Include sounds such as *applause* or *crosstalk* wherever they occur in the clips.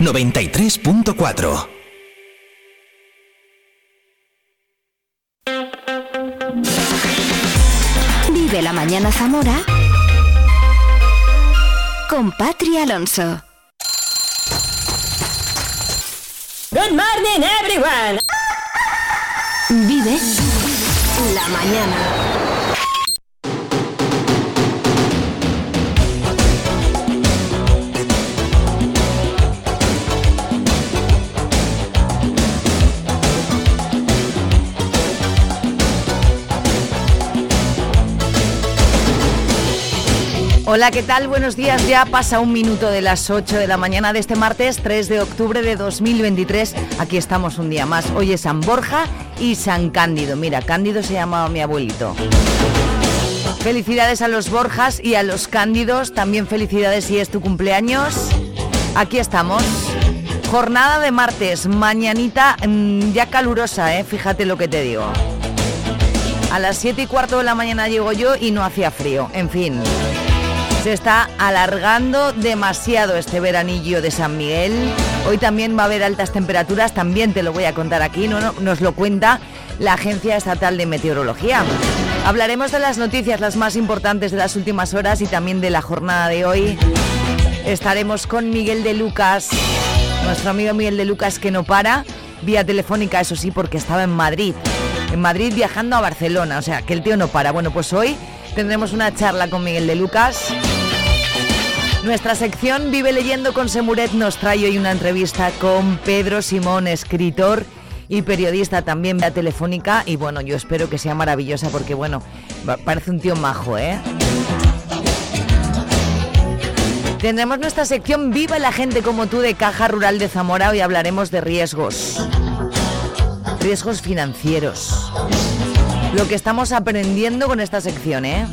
93.4 Vive la mañana Zamora con Patri Alonso. Good morning everyone. Vive la mañana. Hola, ¿qué tal? Buenos días. Ya pasa un minuto de las 8 de la mañana de este martes 3 de octubre de 2023. Aquí estamos un día más. Hoy es San Borja y San Cándido. Mira, Cándido se llamaba mi abuelito. Felicidades a los Borjas y a los Cándidos. También felicidades si es tu cumpleaños. Aquí estamos. Jornada de martes, mañanita mm, ya calurosa, ¿eh? fíjate lo que te digo. A las 7 y cuarto de la mañana llego yo y no hacía frío. En fin. Se está alargando demasiado este veranillo de San Miguel. Hoy también va a haber altas temperaturas, también te lo voy a contar aquí, no, nos lo cuenta la Agencia Estatal de Meteorología. Hablaremos de las noticias, las más importantes de las últimas horas y también de la jornada de hoy. Estaremos con Miguel de Lucas, nuestro amigo Miguel de Lucas que no para, vía telefónica, eso sí, porque estaba en Madrid. En Madrid viajando a Barcelona, o sea, que el tío no para. Bueno, pues hoy tendremos una charla con Miguel de Lucas nuestra sección Vive leyendo con Semuret nos trae hoy una entrevista con Pedro Simón, escritor y periodista también vía telefónica y bueno, yo espero que sea maravillosa porque bueno, parece un tío majo, ¿eh? Tendremos nuestra sección Viva la gente como tú de Caja Rural de Zamora. Hoy hablaremos de riesgos. Riesgos financieros. Lo que estamos aprendiendo con esta sección, ¿eh?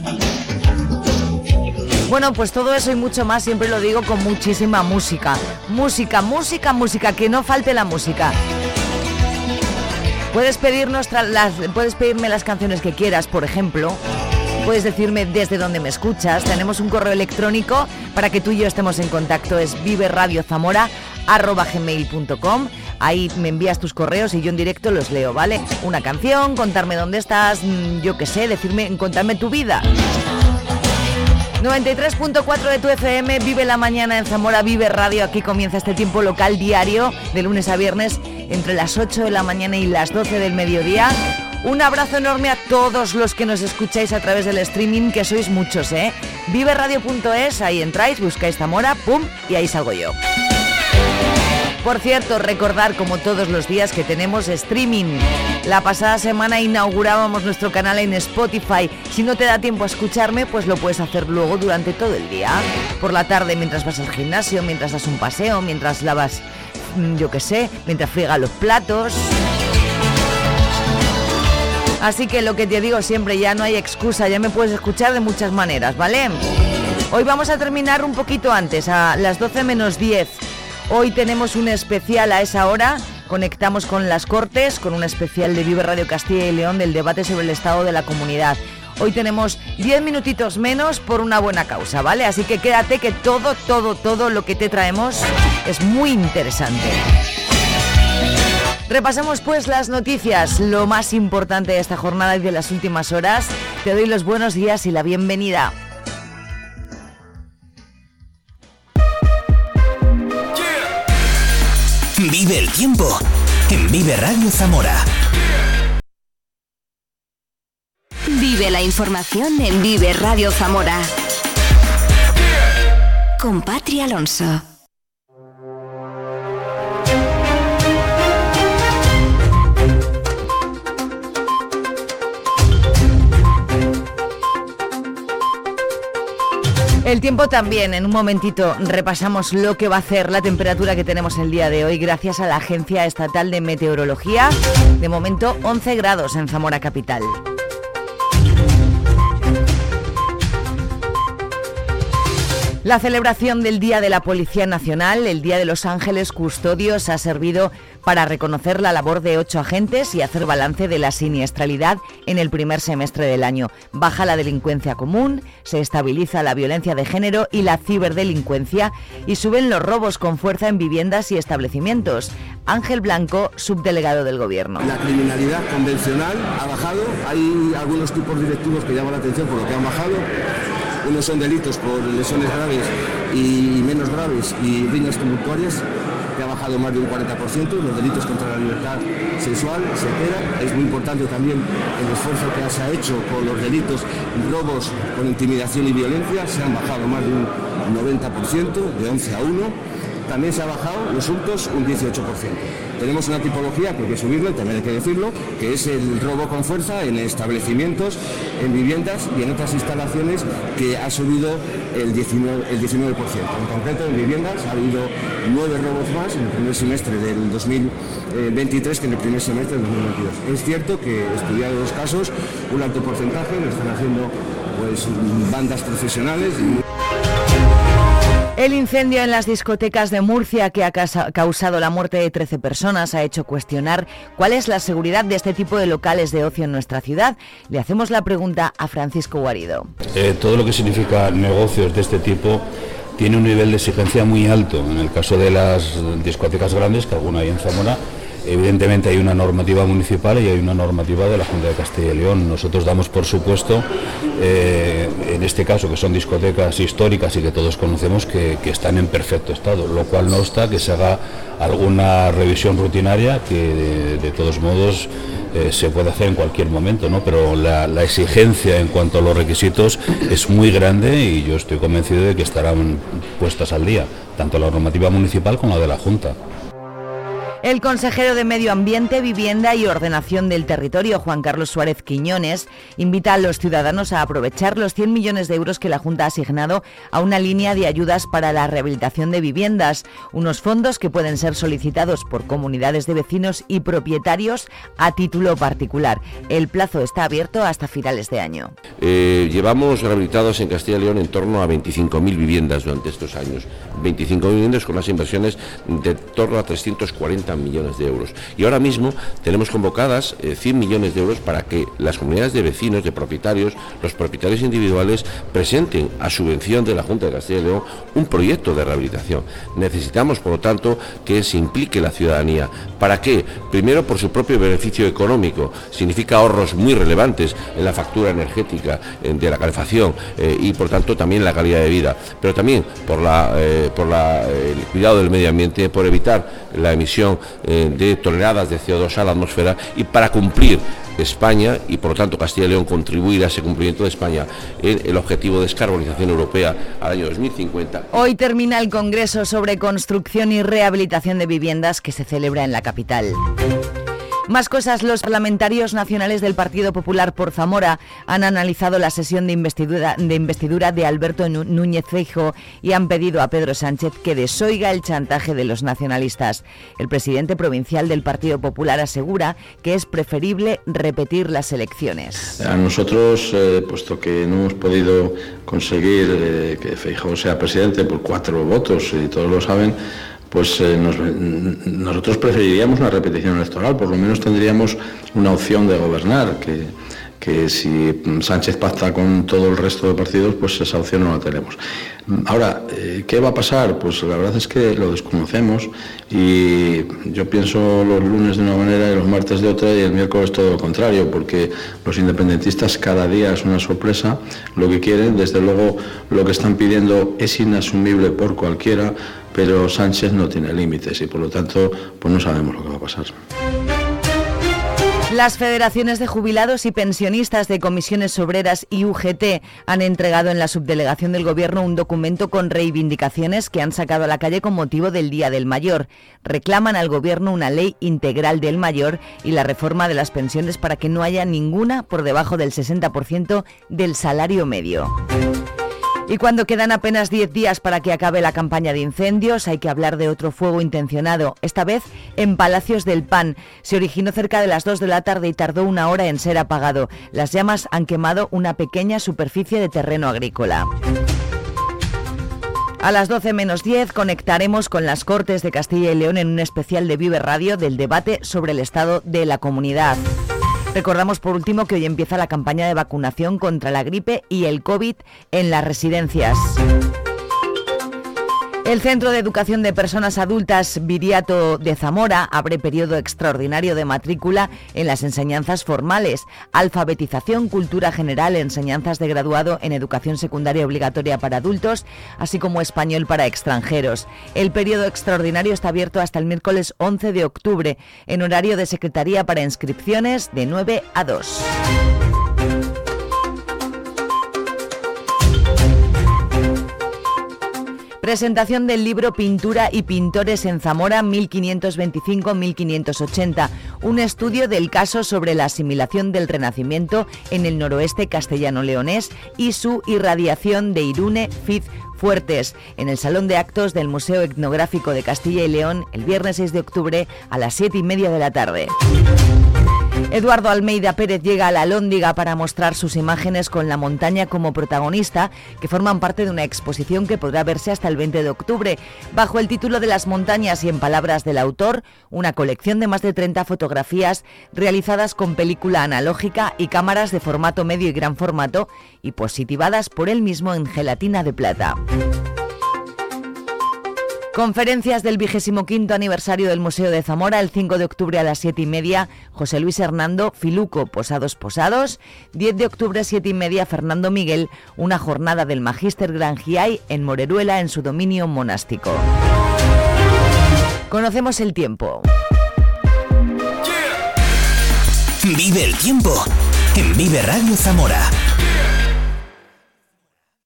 Bueno, pues todo eso y mucho más, siempre lo digo con muchísima música. Música, música, música, que no falte la música. Puedes, pedirnos las, puedes pedirme las canciones que quieras, por ejemplo. Puedes decirme desde dónde me escuchas. Tenemos un correo electrónico para que tú y yo estemos en contacto. Es viveradiozamora.gmail.com Ahí me envías tus correos y yo en directo los leo, ¿vale? Una canción, contarme dónde estás, mm, yo qué sé, decirme, contarme tu vida. 93.4 de tu FM, vive la mañana en Zamora, vive radio. Aquí comienza este tiempo local diario de lunes a viernes entre las 8 de la mañana y las 12 del mediodía. Un abrazo enorme a todos los que nos escucháis a través del streaming, que sois muchos, ¿eh? Viveradio.es, ahí entráis, buscáis Zamora, pum, y ahí salgo yo. Por cierto, recordar como todos los días que tenemos streaming. La pasada semana inaugurábamos nuestro canal en Spotify. Si no te da tiempo a escucharme, pues lo puedes hacer luego durante todo el día. Por la tarde mientras vas al gimnasio, mientras das un paseo, mientras lavas, mm, yo qué sé, mientras friega los platos. Así que lo que te digo siempre, ya no hay excusa, ya me puedes escuchar de muchas maneras, ¿vale? Hoy vamos a terminar un poquito antes, a las 12 menos 10 Hoy tenemos un especial a esa hora. Conectamos con las Cortes, con un especial de Vive Radio Castilla y León del debate sobre el estado de la comunidad. Hoy tenemos 10 minutitos menos por una buena causa, ¿vale? Así que quédate que todo, todo, todo lo que te traemos es muy interesante. Repasamos pues las noticias, lo más importante de esta jornada y de las últimas horas. Te doy los buenos días y la bienvenida. Vive el tiempo en Vive Radio Zamora. Vive la información en Vive Radio Zamora. Con Patria Alonso. El tiempo también, en un momentito repasamos lo que va a hacer la temperatura que tenemos el día de hoy gracias a la Agencia Estatal de Meteorología. De momento 11 grados en Zamora Capital. La celebración del Día de la Policía Nacional, el Día de los Ángeles Custodios, ha servido para reconocer la labor de ocho agentes y hacer balance de la siniestralidad en el primer semestre del año. Baja la delincuencia común, se estabiliza la violencia de género y la ciberdelincuencia y suben los robos con fuerza en viviendas y establecimientos. Ángel Blanco, subdelegado del Gobierno. La criminalidad convencional ha bajado, hay algunos tipos directivos que llaman la atención por lo que han bajado unos son delitos por lesiones graves y menos graves y riñas tumultuarias, que ha bajado más de un 40%, los delitos contra la libertad sexual se queda. Es muy importante también el esfuerzo que se ha hecho con los delitos robos con intimidación y violencia, se han bajado más de un 90%, de 11 a 1 también se ha bajado los hurtos un 18%. Tenemos una tipología que hay que subirlo, también hay que decirlo, que es el robo con fuerza en establecimientos, en viviendas y en otras instalaciones que ha subido el 19%. El 19%. En concreto, en viviendas ha habido nueve robos más en el primer semestre del 2023 que en el primer semestre del 2022. Es cierto que, estudiado los casos, un alto porcentaje lo están haciendo pues, bandas profesionales. El incendio en las discotecas de Murcia que ha causado la muerte de 13 personas ha hecho cuestionar cuál es la seguridad de este tipo de locales de ocio en nuestra ciudad. Le hacemos la pregunta a Francisco Guarido. Eh, todo lo que significa negocios de este tipo tiene un nivel de exigencia muy alto. En el caso de las discotecas grandes, que alguna hay en Zamora, Evidentemente hay una normativa municipal y hay una normativa de la Junta de Castilla y León. Nosotros damos por supuesto, eh, en este caso, que son discotecas históricas y que todos conocemos, que, están en perfecto estado, lo cual no está que se haga alguna revisión rutinaria que de, todos modos eh, se puede hacer en cualquier momento, ¿no? pero la, la, exigencia en cuanto a los requisitos es muy grande y yo estoy convencido de que estarán puestas al día, tanto la normativa municipal como la de la Junta. El consejero de Medio Ambiente, Vivienda y Ordenación del Territorio, Juan Carlos Suárez Quiñones, invita a los ciudadanos a aprovechar los 100 millones de euros que la Junta ha asignado a una línea de ayudas para la rehabilitación de viviendas, unos fondos que pueden ser solicitados por comunidades de vecinos y propietarios a título particular. El plazo está abierto hasta finales de año. Eh, llevamos rehabilitados en Castilla y León en torno a 25.000 viviendas durante estos años. 25 viviendas con las inversiones de torno a 340 millones de euros. Y ahora mismo tenemos convocadas 100 eh, millones de euros para que las comunidades de vecinos, de propietarios, los propietarios individuales presenten a subvención de la Junta de Castilla y León un proyecto de rehabilitación. Necesitamos, por lo tanto, que se implique la ciudadanía. ¿Para qué? Primero, por su propio beneficio económico. Significa ahorros muy relevantes en la factura energética, de la calefacción eh, y, por tanto, también la calidad de vida. Pero también por, la, eh, por el cuidado del medio ambiente, por evitar la emisión eh, de toneladas de CO2 a la atmósfera y para cumplir España y por lo tanto Castilla y León contribuir a ese cumplimiento de España en el objetivo de descarbonización europea al año 2050. Hoy termina el Congreso sobre Construcción y Rehabilitación de Viviendas que se celebra en la capital. Más cosas, los parlamentarios nacionales del Partido Popular por Zamora han analizado la sesión de investidura de, Alberto Núñez Feijo y han pedido a Pedro Sánchez que desoiga el chantaje de los nacionalistas. El presidente provincial del Partido Popular asegura que es preferible repetir las elecciones. A nosotros, eh, puesto que no hemos podido conseguir eh, que Feijo sea presidente por cuatro votos, y todos lo saben, pues eh, nosotros preferiríamos una repetición electoral, por lo menos tendríamos una opción de gobernar, que, que si Sánchez pacta con todo el resto de partidos, pues esa opción no la tenemos. Ahora, eh, ¿qué va a pasar? Pues la verdad es que lo desconocemos y yo pienso los lunes de una manera y los martes de otra y el miércoles todo lo contrario, porque los independentistas cada día es una sorpresa lo que quieren, desde luego lo que están pidiendo es inasumible por cualquiera, pero Sánchez no tiene límites y por lo tanto pues no sabemos lo que va a pasar. Las federaciones de jubilados y pensionistas de comisiones obreras y UGT han entregado en la subdelegación del Gobierno un documento con reivindicaciones que han sacado a la calle con motivo del Día del Mayor. Reclaman al Gobierno una ley integral del mayor y la reforma de las pensiones para que no haya ninguna por debajo del 60% del salario medio. Y cuando quedan apenas 10 días para que acabe la campaña de incendios, hay que hablar de otro fuego intencionado, esta vez en Palacios del Pan. Se originó cerca de las 2 de la tarde y tardó una hora en ser apagado. Las llamas han quemado una pequeña superficie de terreno agrícola. A las 12 menos 10 conectaremos con las Cortes de Castilla y León en un especial de Vive Radio del debate sobre el estado de la comunidad. Recordamos por último que hoy empieza la campaña de vacunación contra la gripe y el COVID en las residencias. El Centro de Educación de Personas Adultas Viriato de Zamora abre periodo extraordinario de matrícula en las enseñanzas formales, alfabetización, cultura general, enseñanzas de graduado en educación secundaria obligatoria para adultos, así como español para extranjeros. El periodo extraordinario está abierto hasta el miércoles 11 de octubre, en horario de secretaría para inscripciones de 9 a 2. Presentación del libro Pintura y Pintores en Zamora 1525-1580, un estudio del caso sobre la asimilación del Renacimiento en el noroeste castellano-leonés y su irradiación de Irune Fiz Fuertes en el Salón de Actos del Museo Etnográfico de Castilla y León el viernes 6 de octubre a las 7 y media de la tarde. Eduardo Almeida Pérez llega a la Lóndiga para mostrar sus imágenes con la montaña como protagonista, que forman parte de una exposición que podrá verse hasta el 20 de octubre, bajo el título de Las montañas y en palabras del autor, una colección de más de 30 fotografías realizadas con película analógica y cámaras de formato medio y gran formato y positivadas por él mismo en gelatina de plata. Conferencias del vigésimo quinto aniversario del Museo de Zamora, el 5 de octubre a las 7 y media, José Luis Hernando, Filuco, Posados Posados, 10 de octubre, 7 y media, Fernando Miguel, una jornada del Magíster Grangiay en Moreruela, en su dominio monástico. Conocemos el tiempo. Vive el tiempo en Vive Radio Zamora.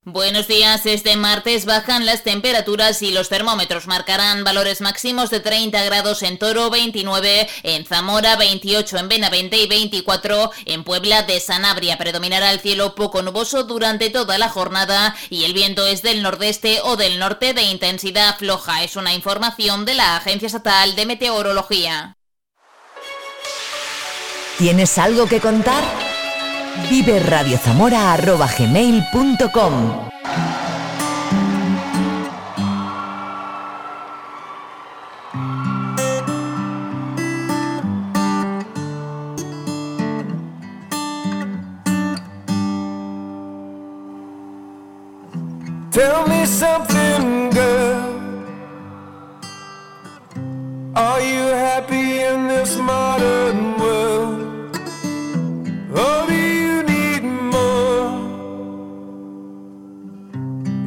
Buenos días, este martes bajan las temperaturas y los termómetros marcarán valores máximos de 30 grados en Toro, 29 en Zamora, 28 en Benavente y 24 en Puebla de Sanabria. Predominará el cielo poco nuboso durante toda la jornada y el viento es del nordeste o del norte de intensidad floja. Es una información de la Agencia Estatal de Meteorología. ¿Tienes algo que contar? viveradiozamora.gmail.com Tell me something, girl. Are you happy in this modern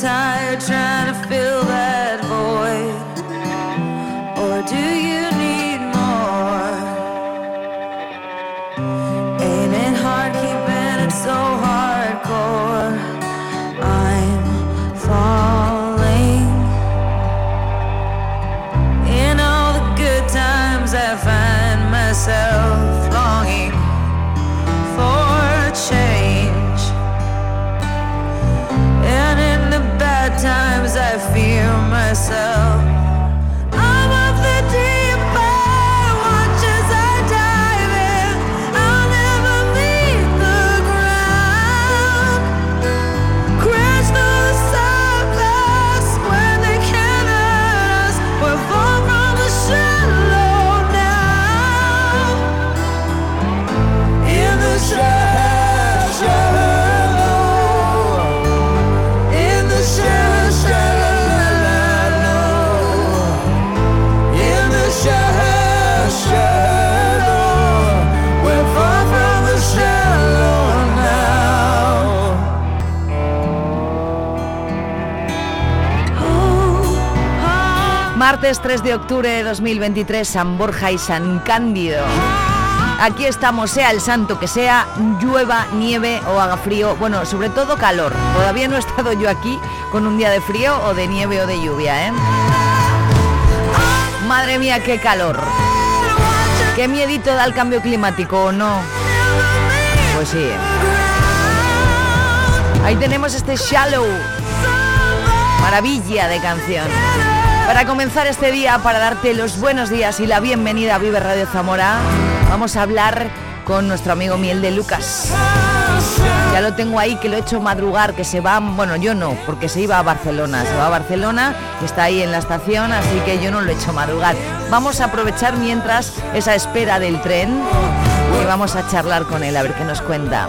time. Martes 3 de octubre de 2023, San Borja y San Cándido. Aquí estamos, sea el santo que sea, llueva, nieve o haga frío, bueno, sobre todo calor. Todavía no he estado yo aquí con un día de frío o de nieve o de lluvia, ¿eh? Madre mía, qué calor. Qué miedito da el cambio climático, ¿o no? Pues sí. Ahí tenemos este Shallow. Maravilla de canción. Para comenzar este día, para darte los buenos días y la bienvenida a Vive Radio Zamora, vamos a hablar con nuestro amigo Miel de Lucas. Ya lo tengo ahí, que lo he hecho madrugar, que se va, bueno, yo no, porque se iba a Barcelona, se va a Barcelona, está ahí en la estación, así que yo no lo he hecho madrugar. Vamos a aprovechar mientras esa espera del tren y vamos a charlar con él a ver qué nos cuenta.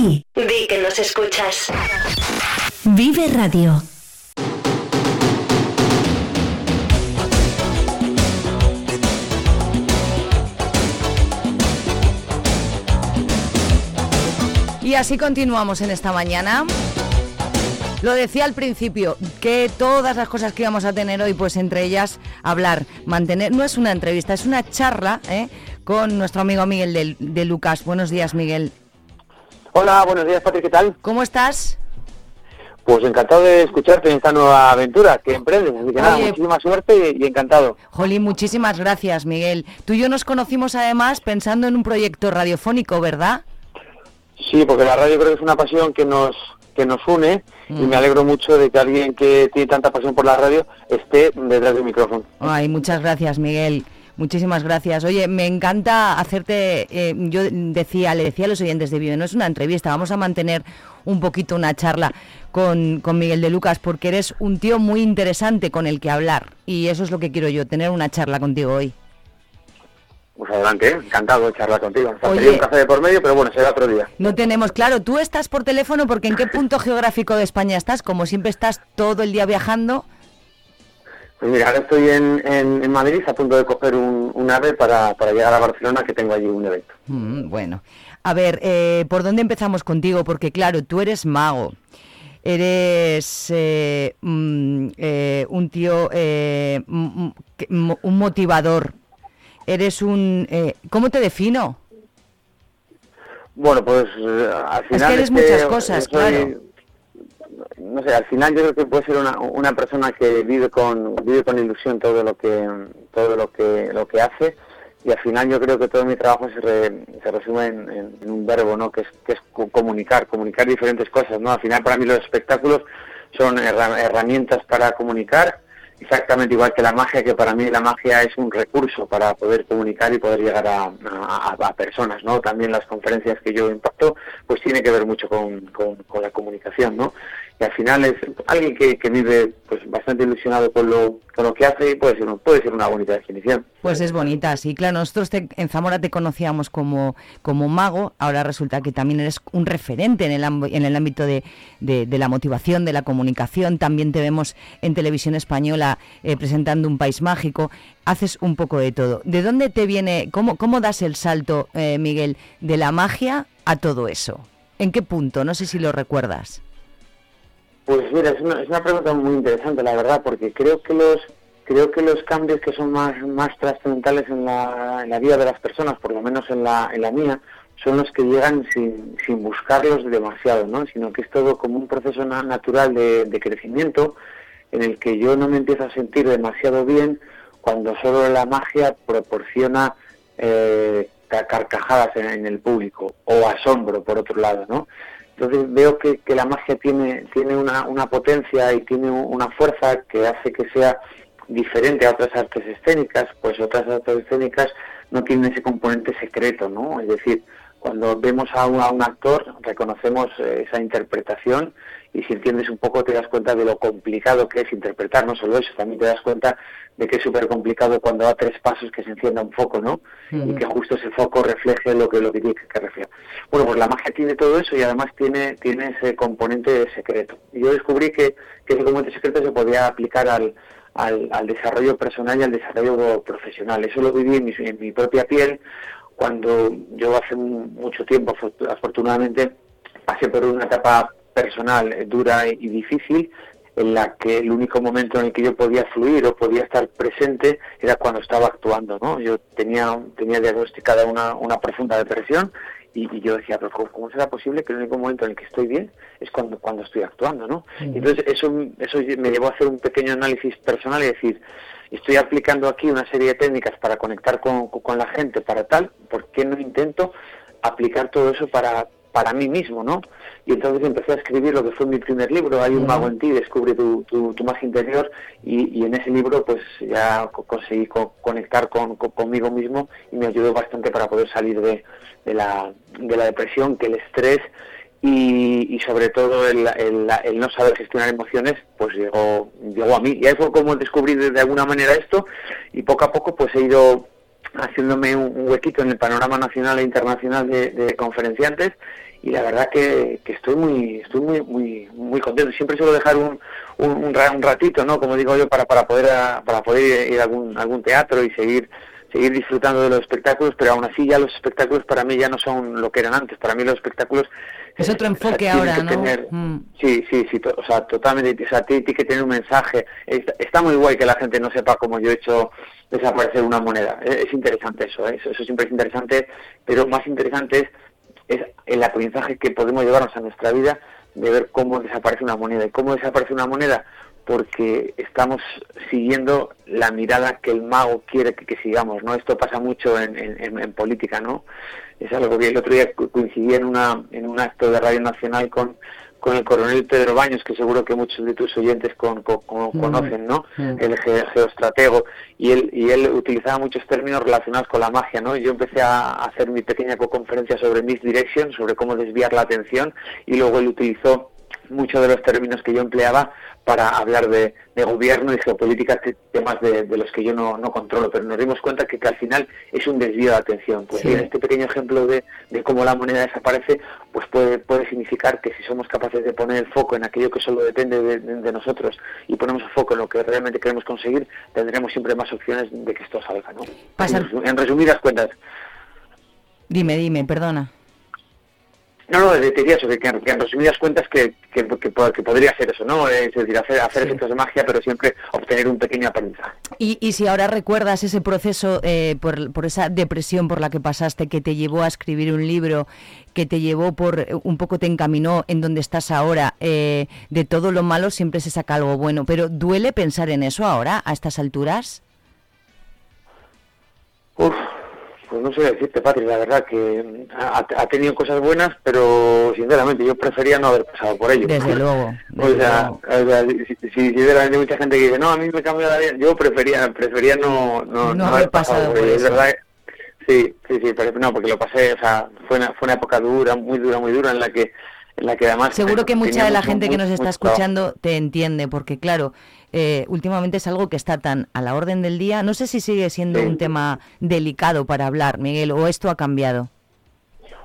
Di que nos escuchas. Vive Radio. Y así continuamos en esta mañana. Lo decía al principio, que todas las cosas que íbamos a tener hoy, pues entre ellas hablar, mantener, no es una entrevista, es una charla ¿eh? con nuestro amigo Miguel de Lucas. Buenos días, Miguel. Hola, buenos días, Patrick, ¿qué tal? ¿Cómo estás? Pues encantado de escucharte en esta nueva aventura que emprendes. Así que nada, Oye. muchísima suerte y, y encantado. Jolín, muchísimas gracias, Miguel. Tú y yo nos conocimos además pensando en un proyecto radiofónico, ¿verdad? Sí, porque la radio creo que es una pasión que nos que nos une y Mm. me alegro mucho de que alguien que tiene tanta pasión por la radio esté detrás del micrófono. Ay, muchas gracias, Miguel. Muchísimas gracias. Oye, me encanta hacerte, eh, yo decía, le decía a los oyentes de Vive, no es una entrevista, vamos a mantener un poquito una charla con, con Miguel de Lucas, porque eres un tío muy interesante con el que hablar. Y eso es lo que quiero yo, tener una charla contigo hoy. Pues adelante, ¿eh? encantado de charlar contigo. Oye. un café de por medio, pero bueno, será otro día. No tenemos claro, tú estás por teléfono porque en qué punto geográfico de España estás, como siempre estás todo el día viajando. Pues mira, ahora estoy en, en, en Madrid a punto de coger un, un ave para, para llegar a Barcelona, que tengo allí un evento. Mm, bueno, a ver, eh, ¿por dónde empezamos contigo? Porque claro, tú eres mago, eres eh, mm, eh, un tío, eh, que- un motivador, eres un... eh, ¿Cómo te defino? Bueno, pues eh, al final... eres muchas cosas, claro. No sé, al final yo creo que puede ser una, una persona que vive con vive con ilusión todo lo que todo lo que lo que hace y al final yo creo que todo mi trabajo se, re- se resume en, un verbo, ¿no? Que es, que es co- comunicar, comunicar diferentes cosas, ¿no? Al final para mí los espectáculos son herra- herramientas para comunicar, exactamente igual que la magia, que para mí la magia es un recurso para poder comunicar y poder llegar a, a- a personas, ¿no? También las conferencias que yo impacto, pues tiene que ver mucho con, con- con la comunicación, ¿no? Al final es alguien que, vive pues bastante ilusionado con lo, con lo que hace y puede ser, una bonita definición. Pues es bonita, sí, claro. Nosotros te- en Zamora te conocíamos como, como mago, ahora resulta que también eres un referente en el, en el ámbito de, de- de la motivación, de la comunicación. También te vemos en televisión española eh, presentando un país mágico. Haces un poco de todo. ¿De dónde te viene, cómo, cómo das el salto, eh, Miguel, de la magia a todo eso? ¿En qué punto? No sé si lo recuerdas. Pues mira, es una, es una pregunta muy interesante, la verdad, porque creo que los creo que los cambios que son más más trascendentales en la, vida de las personas, por lo menos en la, en la mía, son los que llegan sin, sin buscarlos demasiado, ¿no? Sino que es todo como un proceso na- natural de, crecimiento en el que yo no me empiezo a sentir demasiado bien cuando solo la magia proporciona eh, ca- carcajadas en el público o asombro por otro lado, ¿no? Entonces veo que, la magia tiene, tiene una, una potencia y tiene un- una fuerza que hace que sea diferente a otras artes escénicas, pues otras artes escénicas no tienen ese componente secreto, ¿no? Es decir, cuando vemos a un, a un actor, reconocemos eh, esa interpretación y si entiendes un poco te das cuenta de lo complicado que es interpretar, no solo eso, también te das cuenta de que es súper complicado cuando da tres pasos que se encienda un foco, ¿no? Y que justo ese foco refleje lo que lo que tiene que reflejar. Bueno, pues la magia tiene todo eso y además tiene tiene ese componente secreto. Y yo descubrí que, que ese componente secreto se podía aplicar al, al, al desarrollo personal y al desarrollo profesional. Eso lo viví en mi, en mi propia piel cuando yo hace mucho tiempo, afortu- afortunadamente, pasé por una etapa personal dura y difícil en la que el único momento en el que yo podía fluir o podía estar presente era cuando estaba actuando, ¿no? Yo tenía, tenía diagnosticada una, una profunda depresión y, y yo decía, pero ¿cómo, será posible que el único momento en el que estoy bien es cuando, cuando estoy actuando, ¿no? Entonces eso, eso me llevó a hacer un pequeño análisis personal y decir, estoy aplicando aquí una serie de técnicas para conectar con, con la gente, para tal, ¿por qué no intento aplicar todo eso para, para mí mismo, ¿no? Y entonces empecé a escribir lo que fue mi primer libro, Hay un mago en ti, descubre tu, tu, tu magia interior, y, y en ese libro pues ya co- conseguí co- conectar con, con- conmigo mismo y me ayudó bastante para poder salir de, de, la, de la depresión, que el estrés y, y sobre todo el, el- el no saber gestionar emociones pues llegó, llegó a mí. Y ahí fue como descubrí de, de alguna manera esto y poco a poco pues he ido haciéndome un, huequito en el panorama nacional e internacional de, conferenciantes y la verdad que, que estoy muy estoy muy muy muy contento. Siempre suelo dejar un, un, un ra- un ratito no como digo yo para para poder para poder ir a algún algún teatro y seguir seguir disfrutando de los espectáculos pero aún así ya los espectáculos para mí ya no son lo que eran antes. Para mí los espectáculos Es otro o sea, enfoque ahora, ¿no? tener- Mm. Sí, sí, sí, o sea, totalmente, o sea, tiene, tiene que tener un mensaje. Está, está muy guay que la gente no sepa cómo yo he hecho desaparecer una moneda. Es, es interesante eso, ¿eh? eso, eso siempre es interesante, pero más interesante es, es el aprendizaje que podemos llevarnos a nuestra vida de ver cómo desaparece una moneda. ¿Y cómo desaparece una moneda? Porque estamos siguiendo la mirada que el mago quiere que, que sigamos, ¿no? Esto pasa mucho en, en- política, ¿no? Es algo que el otro día co- coincidí en, una, en un acto de Radio Nacional con, con el coronel Pedro Baños, que seguro que muchos de tus oyentes con- con- con- Mm. conocen, ¿no? Mm. El ge- geostratego, y él, y él utilizaba muchos términos relacionados con la magia, ¿no? Yo empecé a hacer mi pequeña conferencia sobre misdirection, sobre cómo desviar la atención, y luego él utilizó muchos de los términos que yo empleaba para hablar de, de gobierno y geopolítica, te- temas de, de los que yo no, no controlo, pero nos dimos cuenta que, que al final es un desvío de atención. Pues Sí. este pequeño ejemplo de, de cómo la moneda desaparece, pues puede, puede significar que si somos capaces de poner el foco en aquello que solo depende de, nosotros y ponemos el foco en lo que realmente queremos conseguir, tendremos siempre más opciones de que esto salga, ¿no? En resumidas cuentas, Dime, dime, perdona. No, no, te diría eso, que, que en- resumidas cuentas que, que, que podría ser eso, ¿no? Es decir, hacer, hacer efectos de magia, pero siempre obtener un pequeño aprendizaje. Y, y si ahora recuerdas ese proceso eh, por, por esa depresión por la que pasaste, que te llevó a escribir un libro, que te llevó por, eh, un poco te encaminó en donde estás ahora, eh, de todo lo malo siempre se saca algo bueno, pero ¿duele pensar en eso ahora, a estas alturas? Uf, pues no sé decirte, Patri, la verdad que ha, ha tenido cosas buenas, pero sinceramente yo prefería no haber pasado por ello. Desde *laughs* luego. O sea, o sea, si, si, si sinceramente hay mucha gente que dice, no, a mí me cambió la vida, yo prefería prefería no, no, No haber pasado por ello. Es eso. verdad, sí, sí, sí, pero no, porque lo pasé, o sea, fue una, fue una época dura, muy dura, muy dura, en la que en la que además... Seguro que mucha de la mucho- gente que nos está mucho escuchando te entiende, porque claro, eh, últimamente es algo que está tan a la orden del día. No sé si sigue siendo Sí. un tema delicado para hablar, Miguel, o esto ha cambiado.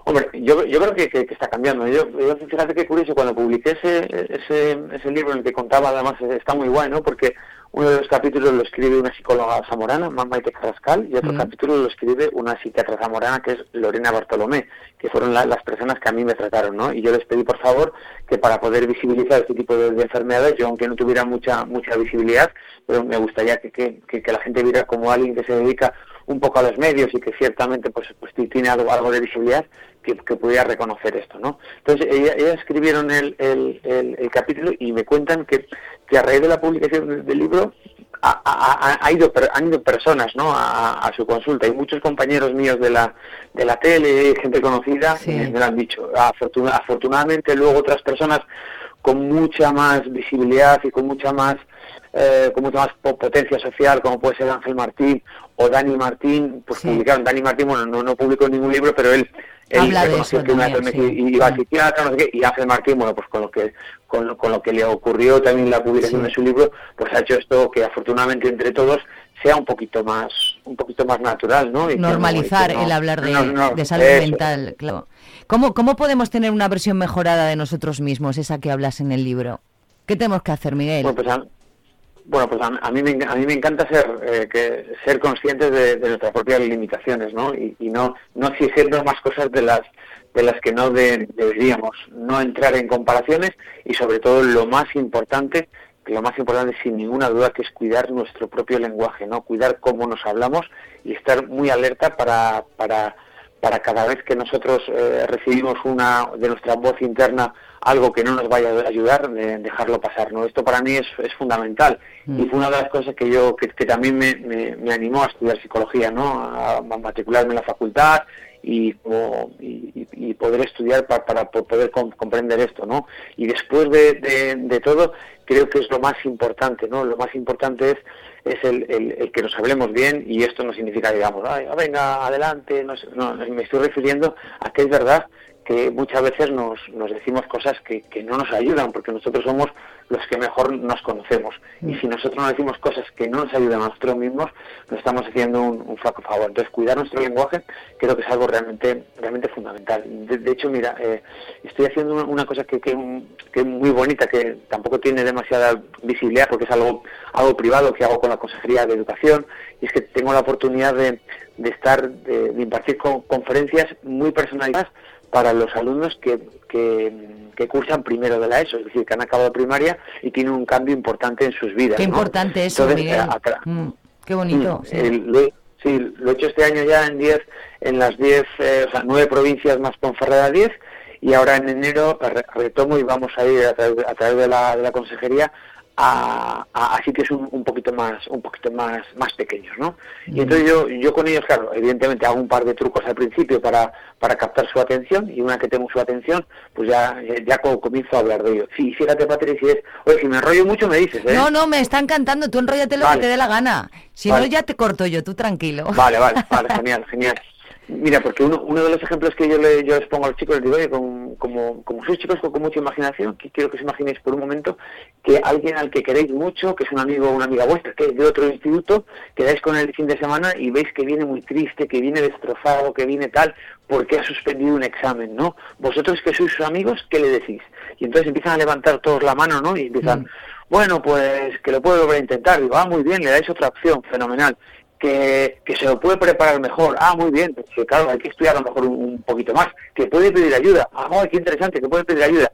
Hombre, yo, yo creo que, que- que está cambiando. Yo, yo, fíjate qué curioso, cuando publiqué ese, ese, ese libro en el que contaba, además está muy guay, ¿no? Porque uno de los capítulos lo escribe una psicóloga zamorana, Maite Carrascal, y otro Mm. capítulo lo escribe una psiquiatra zamorana que es Lorena Bartolomé, que fueron la- las personas que a mí me trataron, ¿no? Y yo les pedí, por favor, que para poder visibilizar este tipo de, de enfermedades, yo aunque no tuviera mucha mucha visibilidad, pero me gustaría que, que, que- que la gente viera como alguien que se dedica un poco a los medios y que ciertamente pues, pues ti- tiene algo, algo de visibilidad, que, que pudiera reconocer esto, ¿no? Entonces, ella- ellas escribieron el, el, el- el capítulo y me cuentan que, que a raíz de la publicación del- libro ha, ha- ha- ido, han ido personas ¿no? a, a su consulta y muchos compañeros míos de la, de la tele, gente conocida, me, me lo han dicho. Afortuna- afortunadamente luego otras personas con mucha más visibilidad y con mucha más eh, con mucha más po- potencia social, como puede ser Ángel Martín o Dani Martín, pues publicaron. Dani Martín, bueno, no, no publicó ningún libro, pero él, él Habla de reconoció eso que una también, sí. y iba a psiquiatra, no sé qué, y Ángel Martín, bueno, pues con lo que con, lo- con lo que le ocurrió también la publicación Sí. de su libro, pues ha hecho esto que afortunadamente entre todos sea un poquito más un poquito más natural, ¿no? Y Normalizar y que no- el hablar de, no, de salud eso. mental, claro. ¿Cómo, ¿Cómo podemos tener una versión mejorada de nosotros mismos, esa que hablas en el libro? ¿Qué tenemos que hacer, Miguel? Bueno, pues bueno, pues a, a mí, me, a mí me encanta ser eh, que ser conscientes de, nuestras propias limitaciones, ¿no? Y, no no exigirnos más cosas de las de las que no de- deberíamos, no entrar en comparaciones y sobre todo lo más importante, que lo más importante sin ninguna duda que es cuidar nuestro propio lenguaje, ¿no? Cuidar cómo nos hablamos y estar muy alerta para para para cada vez que nosotros eh, recibimos una de nuestra voz interna algo que no nos vaya a ayudar, de dejarlo pasar. ¿no? Esto para mí es, es fundamental y fue una de las cosas que yo que, que también me, me- me animó a estudiar psicología, ¿no? a, a matricularme en la facultad y, como- y, y- poder estudiar pa- para, po- poder com- comprender esto. ¿no? Y después de, de- de todo, creo que es lo más importante. ¿no? Lo más importante es es el, el- el que nos hablemos bien y esto no significa, digamos, "Ay, venga, adelante, no, sé". No, me estoy refiriendo a que es verdad que muchas veces nos, nos decimos cosas que, que no nos ayudan porque nosotros somos los que mejor nos conocemos. Y si nosotros no decimos cosas que no nos ayudan a nosotros mismos nos estamos haciendo un, un flaco favor. Entonces cuidar nuestro lenguaje creo que es algo realmente realmente fundamental. De, de hecho mira eh, estoy haciendo una, una cosa que, que, que es muy bonita que tampoco tiene demasiada visibilidad porque es algo algo privado que hago con la consejería de educación y es que tengo la oportunidad de, de estar de, de impartir con- conferencias muy personalizadas para los alumnos que, que, que cursan primero de la ESO, es decir, que han acabado primaria y tienen un cambio importante en sus vidas. Qué ¿no? importante eso, Entonces, Miguel. eh, Mm, qué bonito. Mm, sí. el- lo, he- sí, lo he hecho este año ya en 10, en las 10, eh, o sea, nueve provincias más Ponferrada 10 y ahora en enero re- retomo y vamos a ir a través, a través de, la, de la consejería a, a- a sitios un, un poquito más un poquito más más pequeños no y entonces yo yo con ellos claro evidentemente hago un par de trucos al principio para para captar su atención y una que tengo su atención pues ya ya co- comienzo a hablar de ello sí fíjate Patricia si es oye si me enrollo mucho me dices ¿eh? No, no, me están cantando, tú enróllate lo Vale. que te dé la gana. Si Vale. no, ya te corto yo, tú tranquilo. Vale, vale, vale, *laughs* genial, genial. Mira, porque uno, uno de los ejemplos que yo, le, yo les pongo a los chicos, les digo, oye, con- como, como sois chicos con, con mucha imaginación, que quiero que os imaginéis por un momento que alguien al que queréis mucho, que es un amigo o una amiga vuestra, que es de otro instituto, quedáis con él el fin de semana y veis que viene muy triste, que viene destrozado, que viene tal, porque ha suspendido un examen, ¿no? Vosotros que sois sus amigos, ¿qué le decís? Y entonces empiezan a levantar todos la mano, ¿no? Y empiezan, bueno, pues que lo puede volver a intentar. Digo, ah, muy bien, le dais otra opción, fenomenal. Que, que se lo puede preparar mejor. Ah, muy bien, pues claro, hay que estudiar a lo mejor un, un poquito más. Que puede pedir ayuda. Ah, qué interesante, que puede pedir ayuda.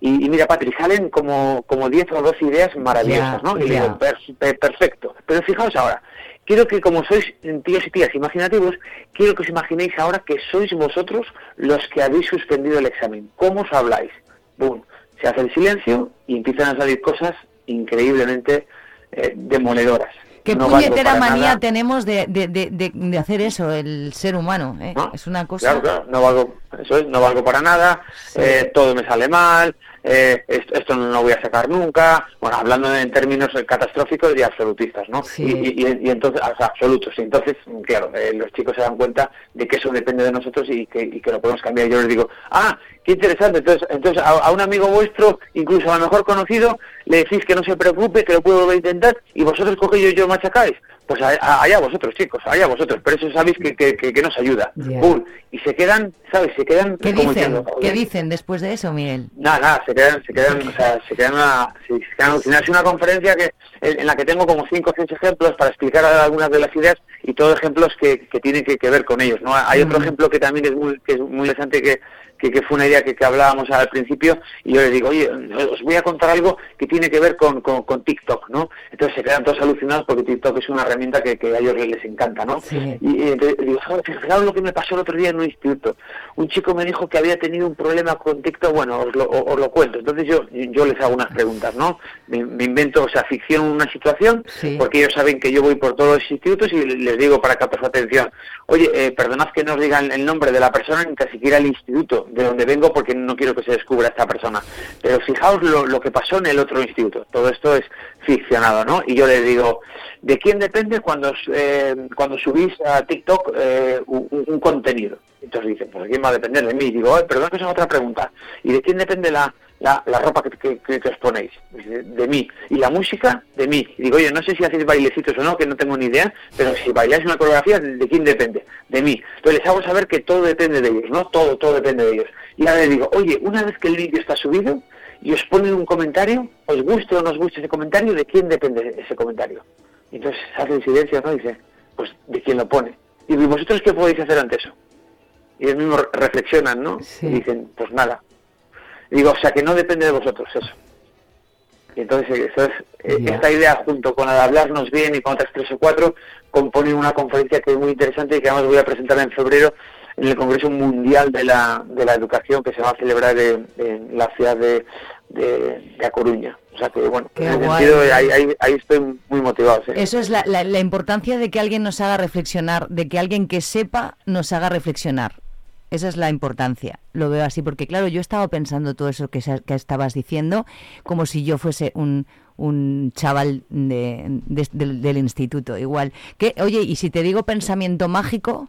Y, y mira, Patri, salen como, como 10 o 12 ideas maravillosas, ¿no? Y digo, "Per- per- perfecto. Pero fijaos ahora, quiero que como sois tíos y tías imaginativos, quiero que os imaginéis ahora que sois vosotros los que habéis suspendido el examen. ¿Cómo os habláis? Boom. Se hace el silencio y empiezan a salir cosas increíblemente eh, demoledoras. Qué No puñetera manía nada. tenemos de, de, de, hacer eso, el ser humano. ¿eh? Es una cosa... Claro, claro, no valgo, eso es, no valgo para nada, eh, todo me sale mal, eh, esto, esto no lo voy a sacar nunca, bueno, hablando en términos catastróficos y absolutistas, ¿no? Y, y- y- y entonces, o sea, absolutos, y entonces, claro, eh, los chicos se dan cuenta de que eso depende de nosotros y que, y que lo podemos cambiar. Yo les digo, ah, qué interesante, entonces, entonces a, a un amigo vuestro, incluso a lo mejor conocido, le decís que no se preocupe, que lo puedo volver a intentar, y vosotros cogéis y yo machacáis. Pues allá vosotros, chicos, allá vosotros, pero eso sabéis que, que, que- que nos ayuda. Y se quedan, ¿sabes? Se quedan ¿Qué como dicen? diciendo, ¿Qué dicen después de eso, Miguel? Nada, nada, se quedan, se quedan, o sea, se quedan, a- se, quedan alucinados. Es una conferencia que en, la que tengo como cinco o seis ejemplos para explicar algunas de las ideas y todos ejemplos que, que tienen que, que ver con ellos. ¿no? Hay otro ejemplo que también es muy, que es muy interesante que, que, que fue una idea que, que hablábamos al principio, y yo les digo, oye, os voy a contar algo que tiene que ver con, con, con TikTok, ¿no? Entonces se quedan todos alucinados porque TikTok es una herramienta que, que a ellos les encanta, ¿no? Y, y entonces digo, "Joder, fijaos lo que me pasó el otro día en un instituto. Un chico me dijo que había tenido un problema con TikTok, bueno, os lo, os lo cuento. Entonces yo, yo les hago unas preguntas, ¿no? Me, me invento, o sea, ficciono una situación, porque ellos saben que yo voy por todos los institutos y les digo para captar su atención, oye, eh, perdonad que no os digan el nombre de la persona ni tan siquiera el instituto de donde vengo porque no quiero que se descubra esta persona. Pero fijaos lo, lo que pasó en el otro instituto. Todo esto es ficcionado, ¿no? Y yo les digo, ¿de quién depende cuando, eh, cuando subís a TikTok eh, un, contenido? Entonces dicen, pues ¿de quién va a depender de mí? Y digo, "Ay, perdón que es otra pregunta. ¿Y de quién depende la, la, la ropa que, que, os ponéis? De mí. ¿Y la música? De mí. Y digo, oye, no sé si hacéis bailecitos o no, que no tengo ni idea, pero si bailáis una coreografía, ¿de quién depende? De mí. Entonces les hago saber que todo depende de ellos, ¿no? Todo, todo depende de ellos. Y ahora les digo, oye, una vez que el vídeo está subido y os ponen un comentario, os guste o no os guste ese comentario, ¿de quién depende ese comentario? Y entonces hacen silencio, ¿no? Dice, pues de quién lo pone. Y digo, ¿y vosotros qué podéis hacer ante eso? Y ellos mismos re- reflexionan, ¿no? Y dicen, pues nada. Digo, o sea, que no depende de vosotros eso. Y entonces, eso es, eh, esta idea, junto con la de hablarnos bien y con otras tres o cuatro, componen una conferencia que es muy interesante y que además voy a presentar en febrero en el Congreso Mundial de la, de la Educación que se va a celebrar en, en la ciudad de, de, de A Coruña. O sea que, bueno, Qué en ese guay. sentido, ahí, ahí, ahí estoy muy motivado. sí. Eso es la, la- la importancia de que alguien nos haga reflexionar, de que alguien que sepa nos haga reflexionar. Esa es la importancia. Lo veo así, porque claro, yo estaba pensando todo eso que, que estabas diciendo, como si yo fuese un, un chaval de- del, del instituto, igual. Que, oye, y si te digo pensamiento mágico,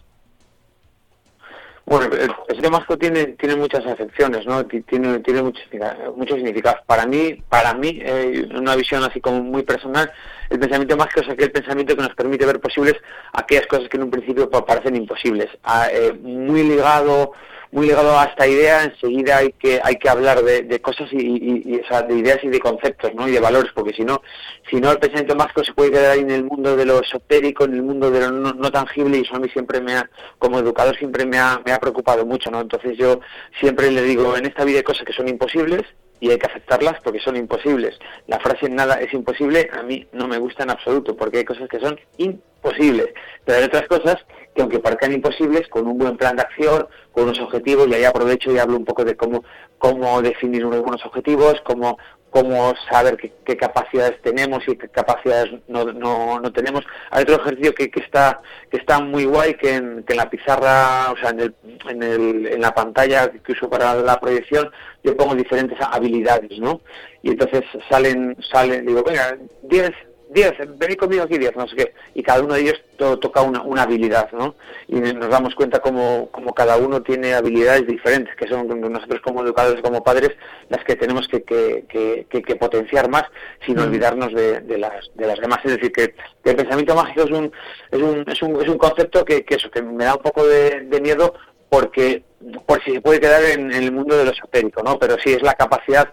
Bueno, el mágico tiene, tiene muchas acepciones, ¿no? Ti- Tiene, tiene muchos, significa- muchos significados. Para mí, para mí, eh, una visión así como muy personal, el pensamiento mágico es aquel pensamiento que nos permite ver posibles aquellas cosas que en un principio pa- parecen imposibles. Ah, eh, muy ligado muy ligado a esta idea, enseguida hay que hay que hablar de, de cosas y, y- o sea, de ideas y de conceptos, ¿no? Y de valores, porque si no, si no el pensamiento mágico se puede quedar ahí en el mundo de lo esotérico, en el mundo de lo no, no tangible y eso a mí siempre me ha, como educador siempre me ha, me ha preocupado mucho, ¿no? Entonces yo siempre le digo, en esta vida hay cosas que son imposibles y hay que aceptarlas porque son imposibles. La frase nada es imposible a mí no me gusta en absoluto porque hay cosas que son imposibles, pero hay otras cosas que aunque parezcan imposibles, con un buen plan de acción, con unos objetivos, y ahí aprovecho y hablo un poco de cómo, cómo definir unos buenos objetivos, cómo, cómo saber qué, capacidades tenemos y qué capacidades no, no, no tenemos. Hay otro ejercicio que, que está que está muy guay, que en, que en la pizarra, o sea, en, el, en, el, en la pantalla que uso para la proyección, yo pongo diferentes habilidades, ¿no? Y entonces salen, salen digo, venga, 10 10, venid conmigo aquí 10, no sé qué, y cada uno de ellos to- toca una, una habilidad, ¿no? Y nos damos cuenta como, como cada uno tiene habilidades diferentes, que son nosotros como educadores, como padres, las que tenemos que, que, que, que- potenciar más sin Mm. olvidarnos de, de las, de las demás. Es decir, que, que el pensamiento mágico es un, es un, es un, es un concepto que, que eso, que me da un poco de, de miedo porque por si se puede quedar en, en el mundo de lo esotérico, ¿no? Pero sí es la capacidad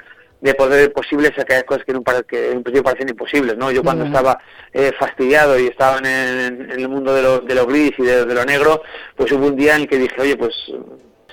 de poder ver posibles aquellas cosas que en un, par- que en principio parecen imposibles, ¿no? Yo cuando estaba eh, fastidiado y estaba en el mundo de lo, de lo gris y de, de lo negro, pues hubo un día en el que dije, oye, pues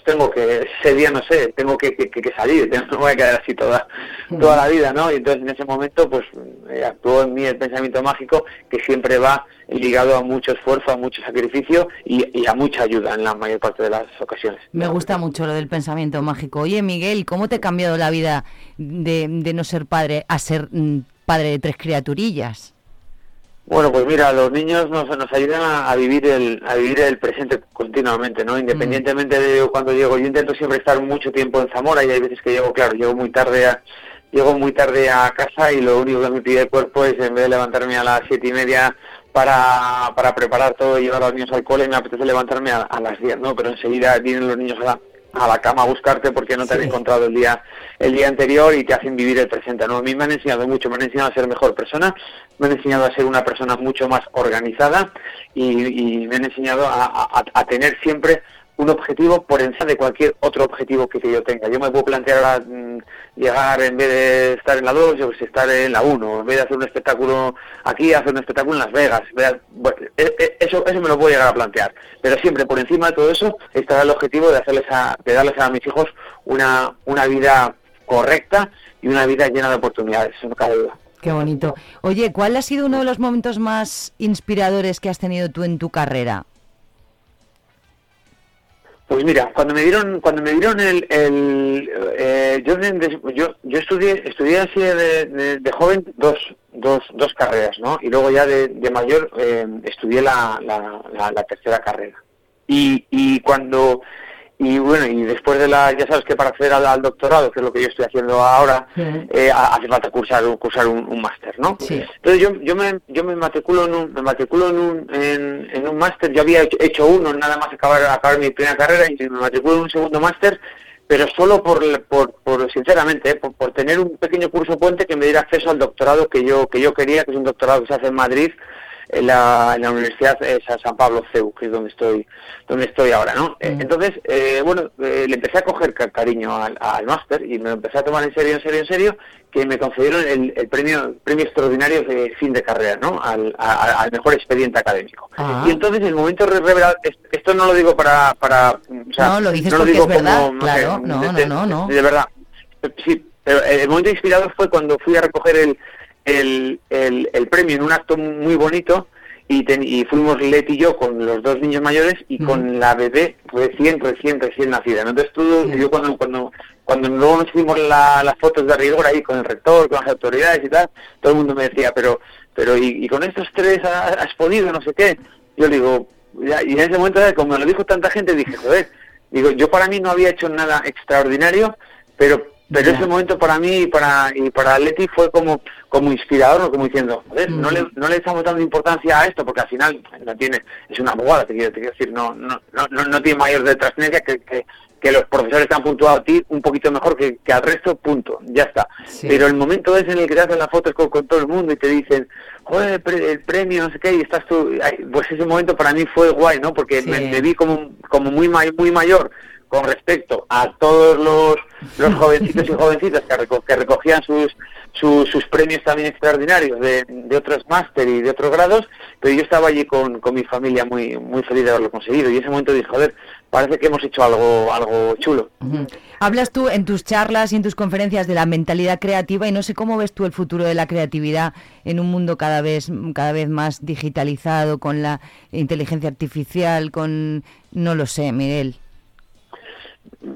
tengo que, ese día no sé, tengo que, que, que salir, *laughs* no me voy a quedar así toda, toda la vida, ¿no? Y entonces en ese momento, pues eh, actuó en mí el pensamiento mágico que siempre va ligado a mucho esfuerzo, a mucho sacrificio y, y a mucha ayuda en la mayor parte de las ocasiones. me gusta mucho lo del pensamiento mágico. Oye, Miguel, ¿cómo te ha cambiado la vida de, de no ser padre a ser mm, padre de tres criaturillas? Bueno, pues mira, los niños nos, nos ayudan a, vivir el a vivir el presente continuamente, ¿no? Independientemente de cuando llego, yo intento siempre estar mucho tiempo en Zamora y hay veces que llego, claro, llego muy tarde a llego muy tarde a casa y lo único que me pide el cuerpo es en vez de levantarme a las siete y media para, para preparar todo y llevar a los niños al cole, me apetece levantarme a, a las 10, ¿no? Pero enseguida vienen los niños a la, a la cama a buscarte porque no te han encontrado el día el día anterior y te hacen vivir el presente, ¿no? A mí me han enseñado mucho, me han enseñado a ser mejor persona, me han enseñado a ser una persona mucho más organizada y, y me han enseñado a, a- a tener siempre un objetivo por encima de cualquier otro objetivo que, yo tenga. Yo me puedo plantear ahora, mm, llegar en vez de estar en la 2, yo sé, estar en la 1, en vez de hacer un espectáculo aquí, hacer un espectáculo en Las Vegas. E- e- eso, eso me lo puedo llegar a plantear. Pero siempre por encima de todo eso estará el objetivo de hacerles a, de darles a mis hijos una, una vida correcta y una vida llena de oportunidades, eso no cabe duda. Qué bonito. Oye, ¿cuál ha sido uno de los momentos más inspiradores que has tenido tú en tu carrera? Pues mira, cuando me dieron, cuando me dieron el, el eh, yo, yo, yo estudié, estudié así de, de- de joven dos, dos, dos carreras, ¿no? Y luego ya de, de mayor eh, estudié la, la, la- la tercera carrera. Y, y cuando, y bueno, y después de la, ya sabes que para acceder al, al doctorado, que es lo que yo estoy haciendo ahora, eh, ha- hace falta cursar, un- cursar un, un máster, ¿no? Entonces yo, yo me, yo me matriculo en un, me matriculo en un, en, en un máster, yo había hecho, hecho uno nada más acabar, acabar mi primera carrera y me matriculo en un segundo máster, pero solo por, por, por sinceramente, eh, por, por tener un pequeño curso puente que me diera acceso al doctorado que yo, que yo quería, que es un doctorado que se hace en Madrid, en la, en la Universidad Sa- San Pablo CEU, que es donde estoy, donde estoy ahora, ¿no? Eh, Entonces, eh, bueno, eh, le empecé a coger ca- cariño al, al máster y me lo empecé a tomar en serio, en serio, en serio, que me concedieron el, el premio, premio extraordinario de fin de carrera, ¿no? Al, a- al mejor expediente académico. Ah. Y entonces el momento re- revelador, es- esto no lo digo para, para o sea, No, lo dices no porque digo es verdad, como, no sé, claro, no, de- no, no, no. de verdad. Sí, pero el momento inspirador fue cuando fui a recoger el, el, el, el premio en un acto muy bonito y, ten- y fuimos Leti y yo con los dos niños mayores y con la bebé recién, recién, recién nacida. Entonces todo, yo cuando, cuando, cuando luego nos hicimos la- las fotos de rigor ahí con el rector, con las autoridades y tal, todo el mundo me decía, pero, pero y, y con estos tres ha- has podido, no sé qué. Yo digo, ya, y en ese momento, como me lo dijo tanta gente, dije, joder, digo, yo para mí no había hecho nada extraordinario, pero pero ese momento para mí y para y para Leti fue como como inspirador ¿no? como diciendo no le no le estamos dando importancia a esto porque al final no tiene es una abogada te quiero, te quiero decir no no no no, no tiene mayor de trascendencia que, que que los profesores te han puntuado a ti un poquito mejor que, que al resto, punto, ya está. Pero el momento es en el que te hacen las fotos con, con todo el mundo y te dicen, joder, el, pre- el premio, no sé qué, y estás tú, pues ese momento para mí fue guay, ¿no? Porque me, me vi como, como muy, muy mayor con respecto a todos los, los *laughs* jovencitos y jovencitas que, que recogían sus, sus, premios también extraordinarios de, de otros máster y de otros grados, pero yo estaba allí con, con mi familia muy, muy feliz de haberlo conseguido. Y en ese momento dije, joder, parece que hemos hecho algo, algo chulo. Hablas tú en tus charlas y en tus conferencias de la mentalidad creativa y no sé cómo ves tú el futuro de la creatividad en un mundo cada vez cada vez más digitalizado con la inteligencia artificial, con no lo sé, Miguel.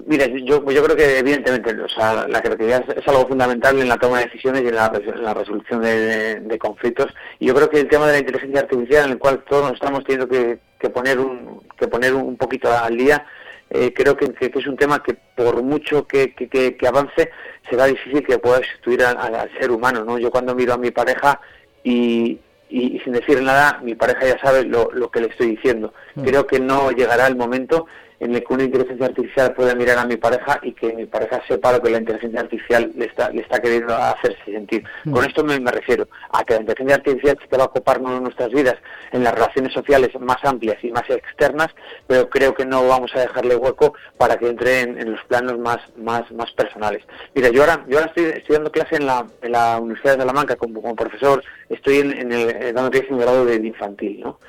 Mira, yo, yo creo que evidentemente o sea, la creatividad es, algo fundamental en la toma de decisiones y en la, res- en la resolución de, de- de conflictos. Y yo creo que el tema de la inteligencia artificial, en el cual todos nos estamos teniendo que, que poner un que poner un poquito al día, eh, creo que, que- que es un tema que por mucho que, que- avance será difícil que pueda sustituir al, ser humano. ¿no? Yo cuando miro a mi pareja y, y- y sin decir nada, mi pareja ya sabe lo, lo que le estoy diciendo. Mm. Creo que no llegará el momento en el que una inteligencia artificial pueda mirar a mi pareja y que mi pareja sepa lo que la inteligencia artificial le está, le está queriendo hacerse sentir. Mm. Con esto me, me refiero a que la inteligencia artificial sí que va a ocuparnos en nuestras vidas, en las relaciones sociales más amplias y más externas, pero creo que no vamos a dejarle hueco para que entre en, en los planos más, más, más personales. Mira, yo ahora, yo ahora estoy, estoy dando clase en la, en la Universidad de Salamanca como, como profesor, estoy en, en el, eh, dando clases en el grado de infantil, ¿no?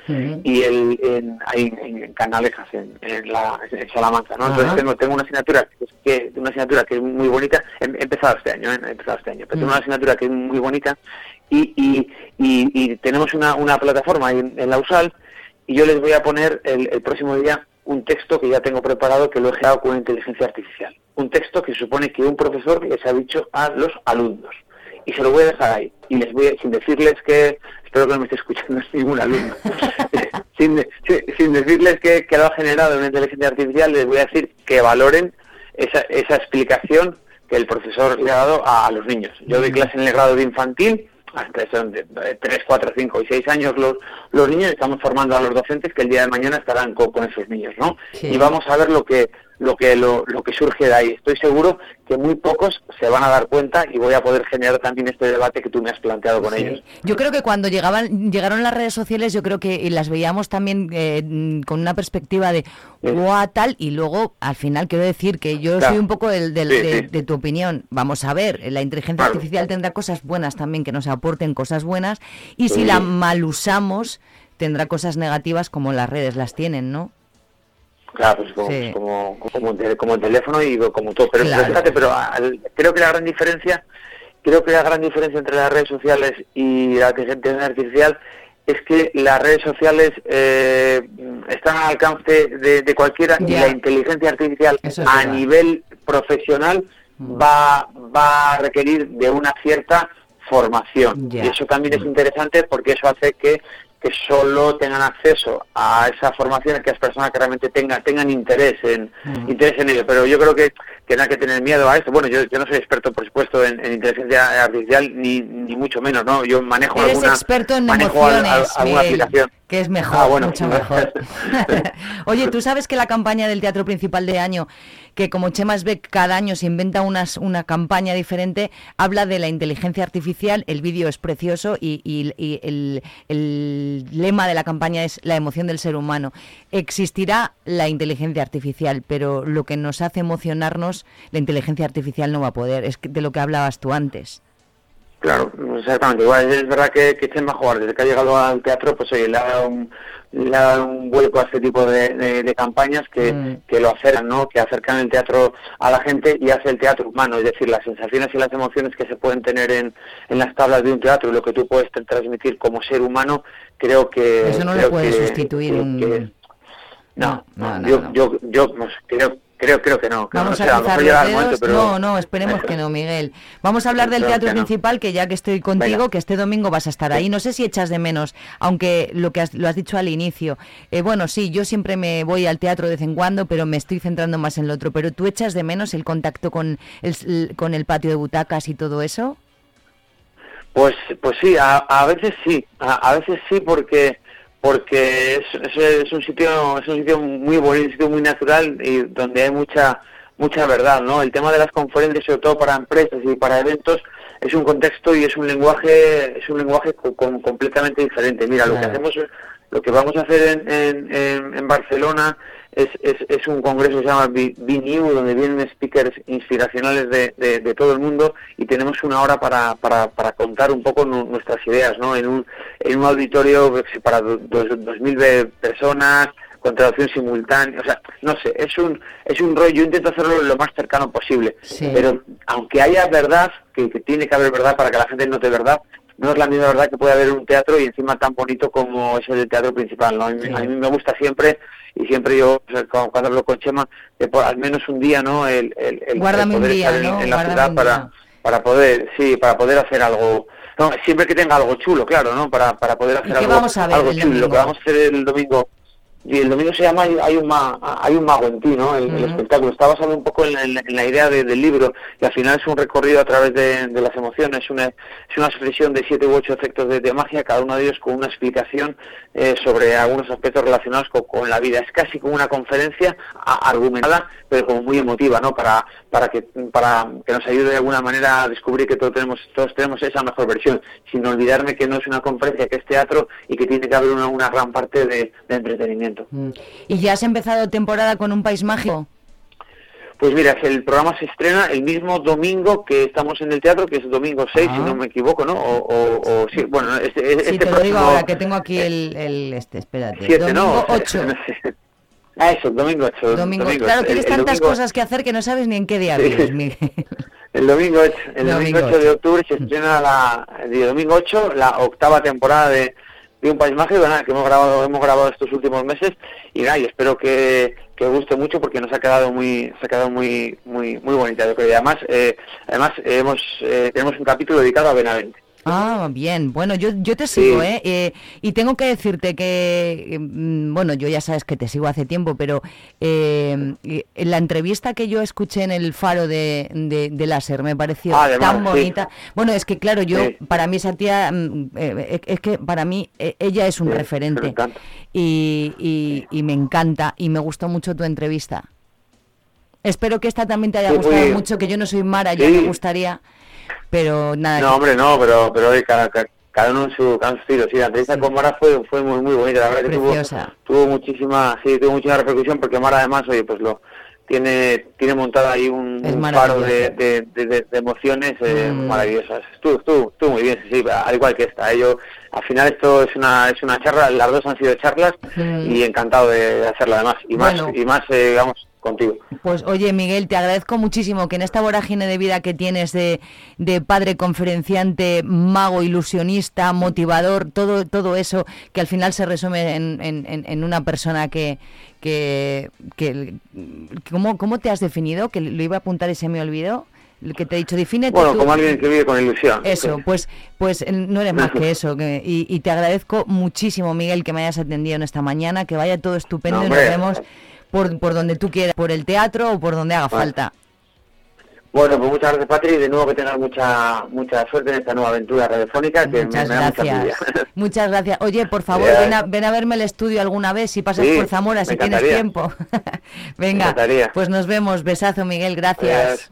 y el, en, ahí en, en Canalejas, en, en, la, en Salamanca, ¿no? Entonces tengo, tengo una asignatura que, una asignatura que es muy bonita, he, he empezado este año, ¿eh? he empezado este año, pero tengo Mm. una asignatura que es muy bonita y, y, y, y tenemos una, una plataforma ahí en, en la USAL y yo les voy a poner el, el próximo día un texto que ya tengo preparado que lo he creado con inteligencia artificial. Un texto que supone que un profesor les ha dicho a los alumnos. Y se lo voy a dejar ahí. Y les voy a, sin decirles que, espero que no me esté escuchando *laughs* ningún alumno, *laughs* sin, sin- decirles que, que lo ha generado una inteligencia artificial, les voy a decir que valoren esa, esa explicación que el profesor le ha dado a, a los niños. Yo doy clase en el grado de infantil, hasta son de 3, 4, 5 y 6 años los, los niños, estamos formando a los docentes que el día de mañana estarán co- con, esos niños, ¿no? Sí. Y vamos a ver lo que lo que lo, lo que surge de ahí. Estoy seguro que muy pocos se van a dar cuenta y voy a poder generar también este debate que tú me has planteado con Sí. ellos. Yo creo que cuando llegaban, llegaron las redes sociales, yo creo que las veíamos también eh, con una perspectiva de guau, tal, y luego al final quiero decir que yo Claro. soy un poco del, del- Sí, de, tu opinión. Vamos a ver, la inteligencia Claro. artificial tendrá cosas buenas también, que nos aporten cosas buenas, y si la mal usamos, tendrá cosas negativas como las redes las tienen, ¿no? Claro, pues como, Sí. como, como, el, como el teléfono y como todo. Pero, fíjate, pero al- creo que la gran diferencia, creo que la gran diferencia entre las redes sociales y la inteligencia artificial es que las redes sociales eh, están al alcance de, de cualquiera y la inteligencia artificial es a verdad. nivel profesional va, va a requerir de una cierta formación. Y eso también es interesante porque eso hace que que solo tengan acceso a esa formación aquellas personas que realmente tengan tengan interés en interés en ello. Pero yo creo que, hay que tener miedo a esto bueno yo, yo no soy experto por supuesto en, en inteligencia artificial ni, ni mucho menos no yo manejo Eres alguna experto en manejo alguna Miguel, aplicación que es mejor, Ah, bueno. mucho *laughs* mejor. Oye, tú sabes que la campaña del teatro principal de año, que como Chema Beck cada año se inventa unas, una campaña diferente, habla de la inteligencia artificial, el vídeo es precioso y, y- y el, el lema de la campaña es la emoción del ser humano. Existirá la inteligencia artificial, pero lo que nos hace emocionarnos, la inteligencia artificial no va a poder, es de lo que hablabas tú antes. Claro, exactamente. Igual es verdad que, que Chema Jugar, desde que ha llegado al teatro, pues oye, le ha dado un, le ha dado un vuelco a este tipo de, de- de campañas que, Mm. que lo acercan, ¿no? Que acercan el teatro a la gente y hace el teatro humano, es decir, las sensaciones y las emociones que se pueden tener en, en las tablas de un teatro y lo que tú puedes tra- transmitir como ser humano, creo que... Eso no creo puede sustituir que- un- que- no, no, no, yo, no. yo, yo pues, creo, creo, creo que no. que no Vamos sé, a cruzar los el momento, dedos. pero... No, no, esperemos que no, Miguel. Vamos a hablar del teatro que no. principal, que ya que estoy contigo, Venga. que este domingo vas a estar ahí. No sé si echas de menos, aunque lo que has, lo has dicho al inicio. Eh, bueno, sí, yo siempre me voy al teatro de vez en cuando, pero me estoy centrando más en lo otro. Pero tú echas de menos el contacto con el, con el patio de butacas y todo eso. Pues, pues sí, a, a veces sí, a, a veces sí porque porque es, es, es un sitio es un sitio muy bonito, un sitio muy natural y donde hay mucha mucha verdad, ¿no? El tema de las conferencias, sobre todo para empresas y para eventos, es un contexto y es un lenguaje es un lenguaje co- con- completamente diferente. Mira, lo que hacemos lo que vamos a hacer en, en- en Barcelona es, es, es un congreso que se llama New, donde vienen speakers inspiracionales de, de- de todo el mundo y tenemos una hora para, para, para contar un poco nu- nuestras ideas, ¿no? En un, en un auditorio que se- para do- dos, 2.000 ve- personas, con traducción simultánea, o sea, no sé, es un, es un rollo, yo intento hacerlo lo más cercano posible, Sí. pero aunque haya verdad, que, que tiene que haber verdad para que la gente note verdad, no es la misma verdad que puede haber un teatro y encima tan bonito como es el teatro principal. ¿no? A, mí, Sí. a mí me gusta siempre, y siempre yo, o sea, cuando, cuando hablo con Chema, de por al menos un día, ¿no? El, el, el- el Guárdame un poder día, estar en, ¿no? en la ciudad para, para poder, sí, para poder hacer algo. No, siempre que tenga algo chulo, claro, ¿no? Para, para poder hacer qué algo, vamos a ver algo chulo. Lo que vamos a hacer el domingo y el domingo se llama Hay, un, ma- hay un mago en ti, ¿no? El, espectáculo. Está basado un poco en la, en la- en la idea de- del libro y al final es un recorrido a través de, de las emociones. Es una, es una expresión de siete u ocho efectos de, de magia, cada uno de ellos con una explicación eh, sobre algunos aspectos relacionados con, con la vida. Es casi como una conferencia a- argumentada, pero como muy emotiva, ¿no? Para, para, que, para que nos ayude de alguna manera a descubrir que todos tenemos, todos tenemos esa mejor versión, sin olvidarme que no es una conferencia, que es teatro y que tiene que haber una, una gran parte de- de entretenimiento. Mm. ¿Y ya has empezado temporada con un país mágico? Pues mira, el programa se estrena el mismo domingo que estamos en el teatro, que es domingo 6, Ah. si no me equivoco, ¿no? O, o, o sí, bueno, este, Sí, este te lo digo ahora, que tengo aquí el, el este, espérate. 7, domingo *laughs* ¿no? 8. Ah, eso, domingo 8. Domingo, claro, tienes tantas cosas que hacer que no sabes ni en qué día vives, *laughs* Miguel. El domingo 8, el domingo Domingo 8 de 8. octubre se estrena la, el domingo 8, la octava temporada de, de Un País Mágico, nada, que hemos grabado, hemos grabado estos últimos meses y nada, y espero que, que os guste mucho porque nos ha quedado muy, se ha quedado muy, muy, muy bonita, yo creo. Y además, eh, además hemos, eh, tenemos un capítulo dedicado a Benavente. Ah, bien. Bueno, yo, yo te sigo, Sí. ¿eh? Eh, Y tengo que decirte que, eh, mm, bueno, yo ya sabes que te sigo hace tiempo, pero eh, en la entrevista que yo escuché en el faro de, de, de Láser me pareció Ah, además, tan sí. bonita. Bueno, es que claro, yo, Sí. para mí esa tía, mm, eh, es que para mí eh, ella es un referente y, y, y me encanta y me gustó mucho tu entrevista. Espero que esta también te haya gustado mucho, que yo no soy Mara, ya Sí. me gustaría, pero nada. No, hombre, no, pero, pero cada, cada- uno en su, cada uno su estilo. Sí, la entrevista con Mara fue, fue muy, muy bonita. La verdad que tuvo, tuvo muchísima, sí, tuvo muchísima repercusión porque Mara además, oye, pues lo tiene, tiene montado ahí un, faro de, de, de- de- de emociones eh, Mm. maravillosas. Estuvo, estuvo, estuvo muy bien, sí, sí, al igual que esta. Ello, al final esto es una, es una charla, las dos han sido charlas Mm. y encantado de hacerla además. Y más, Bueno. y más, eh, digamos, contigo. Pues oye, Miguel, te agradezco muchísimo que en esta vorágine de vida que tienes de, de padre conferenciante, mago, ilusionista, motivador, todo, todo eso que al final se resume en, en- una persona que... que, que ¿cómo, ¿Cómo te has definido? Que lo iba a apuntar y se me olvidó. Que te he dicho, defínete Bueno, tú. como alguien que vive con ilusión. Eso, pues, pues no eres más que *laughs* eso. que- y, y te agradezco muchísimo, Miguel, que me hayas atendido en esta mañana. Que vaya todo estupendo No, y nos vemos por, por donde tú quieras, por el teatro o por donde haga Vale. falta. Bueno, pues muchas gracias, Patri, y de nuevo que tengas mucha mucha suerte en esta nueva aventura radiofónica que me, Muchas me da mucha gracias. *laughs* Muchas gracias. Oye, por favor, ven a, ven a verme el estudio alguna vez si pasas Sí, por Zamora, si tienes tiempo. *laughs* Venga, pues nos vemos. Besazo, Miguel. Gracias.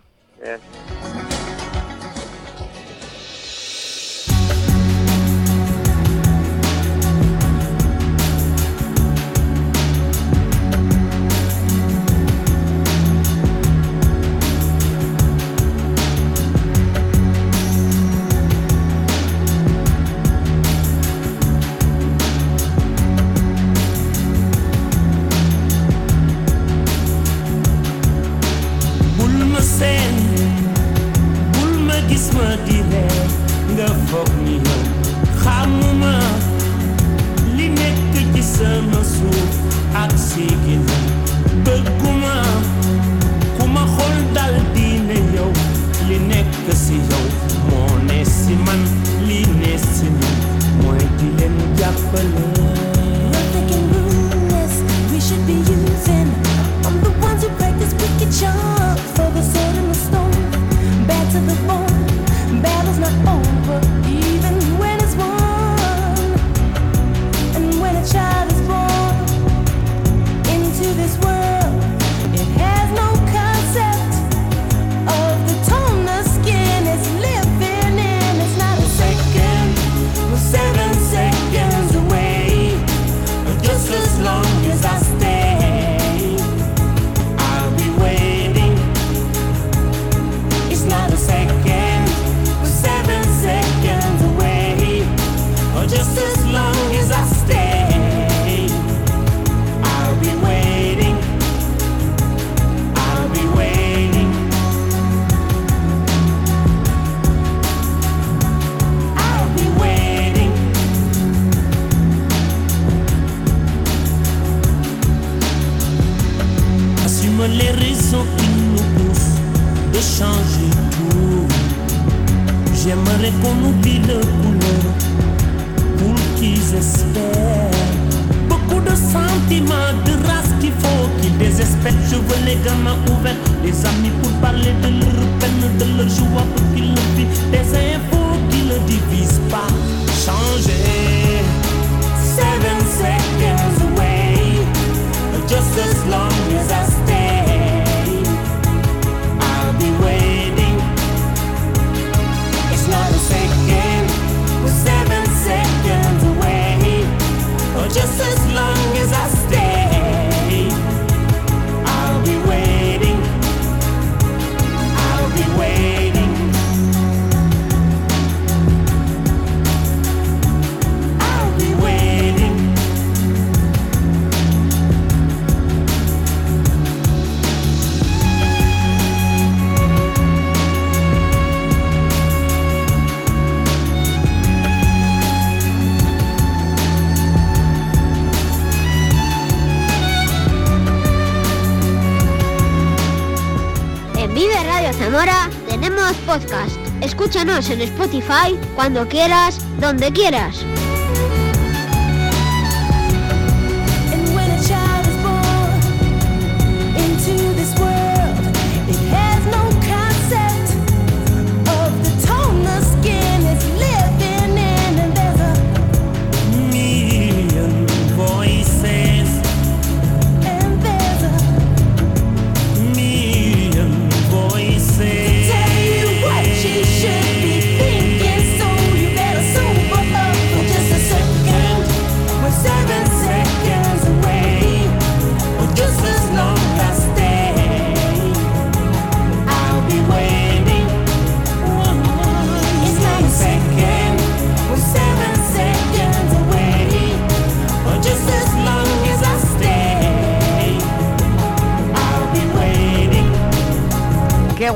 En Spotify cuando quieras, donde quieras.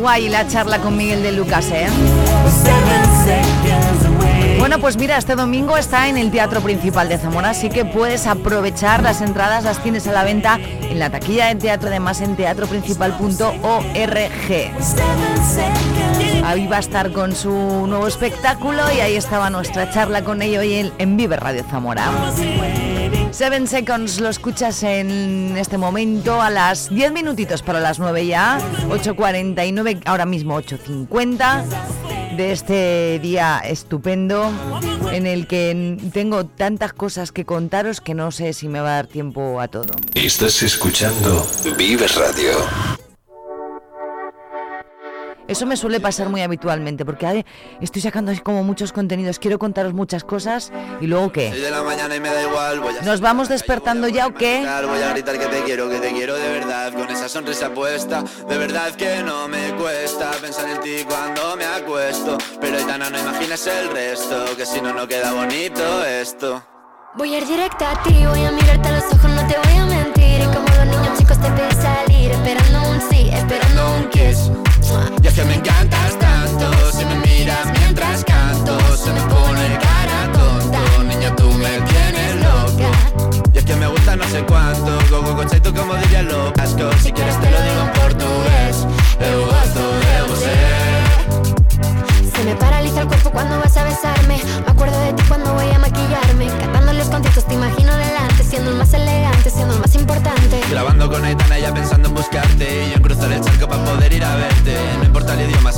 Guay la charla con Miguel de Lucas, ¿eh? Bueno, pues mira, este domingo está en el Teatro Principal de Zamora, así que puedes aprovechar las entradas, las tienes a la venta en la taquilla de teatro, además en teatroprincipal.org. Ahí va a estar con su nuevo espectáculo y ahí estaba nuestra charla con ello hoy en, Vive Radio Zamora. Seven Seconds lo escuchas en este momento a las 10 minutitos para las 9 ya, 8.49, ahora mismo 8.50 de este día estupendo en el que tengo tantas cosas que contaros que no sé si me va a dar tiempo a todo. Estás escuchando Vive Radio. Eso me suele pasar muy habitualmente porque estoy sacando así como muchos contenidos, quiero contaros muchas cosas y luego qué. De la mañana y me da igual, voy a ¿Nos vamos despertando ya o qué? voy a gritar que te quiero, que te quiero de verdad, con esa sonrisa puesta, de verdad que no me cuesta pensar en ti cuando me acuesto, pero Aitana no imaginas el resto, que si no no queda bonito esto. Voy a ir directa a ti, voy a mirarte a los ojos, no te voy a mentir. Y como los niños chicos te pedí salir, esperando un sí, esperando un kiss. Y es que me encantas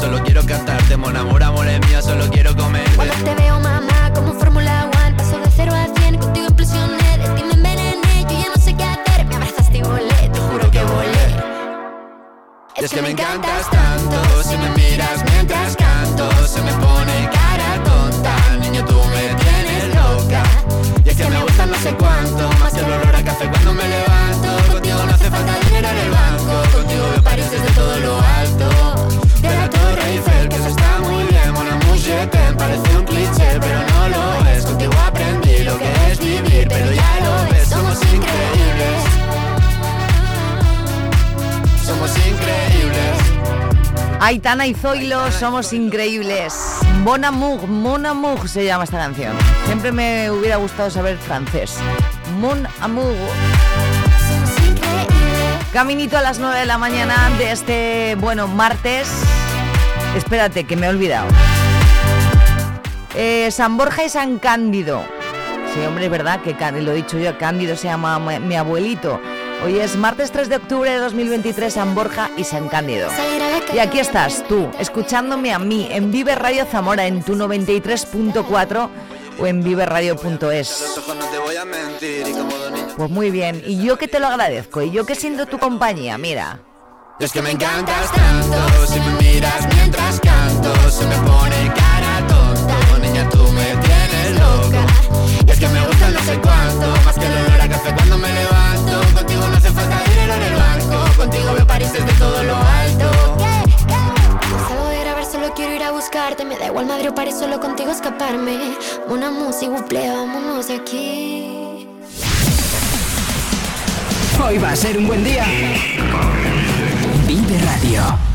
solo quiero cantarte Mon amor, amor Aitana y Zoilo somos increíbles. Mon amour, mon amour se llama esta canción. Siempre me hubiera gustado saber francés. Mon amour. Caminito a las 9 de la mañana de este, bueno, martes. Espérate, que me he olvidado. Eh, San Borja y San Cándido. Sí, hombre, es verdad que lo he dicho yo, Cándido se llama mi abuelito. Hoy es martes 3 de octubre de 2023, San Borja y San Cándido. Y aquí estás, tú, escuchándome a mí en Vive Radio Zamora en tu 93.4 o en viveradio.es. Pues muy bien, y yo que te lo agradezco, y yo que siento tu compañía, mira. Es que me encantas tanto Si me miras mientras canto Se me pone cara tonta Niña, tú me tienes loca es que me gusta no sé cuánto Más que el olor a café cuando me levanto Contigo veo París desde todo lo alto Salgo de grabar, solo quiero ir a buscarte. Me da igual Madrid o París, solo contigo escaparme. Una música, buple, vámonos de aquí. Hoy va a ser un buen día. Vive Radio.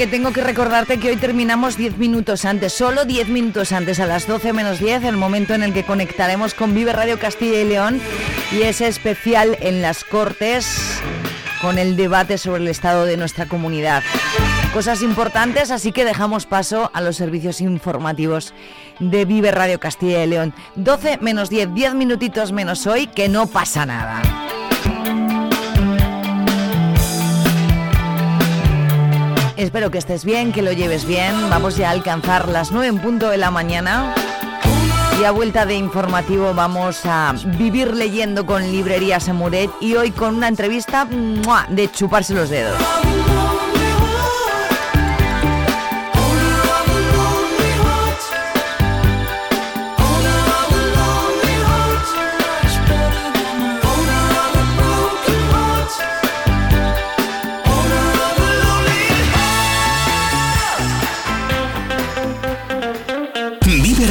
Que tengo que recordarte que hoy terminamos 10 minutos antes, solo 10 minutos antes, a las 12 menos 10, el momento en el que conectaremos con Vive Radio Castilla y León y ese especial en las Cortes con el debate sobre el estado de nuestra comunidad. Cosas importantes, así que dejamos paso a los servicios informativos de Vive Radio Castilla y León. 12 menos 10, 10 minutitos menos hoy, que no pasa nada. Espero que estés bien, que lo lleves bien. Vamos ya a alcanzar las 9 en punto de la mañana. Y a vuelta de informativo vamos a vivir leyendo con Librería Semuret y hoy con una entrevista de chuparse los dedos.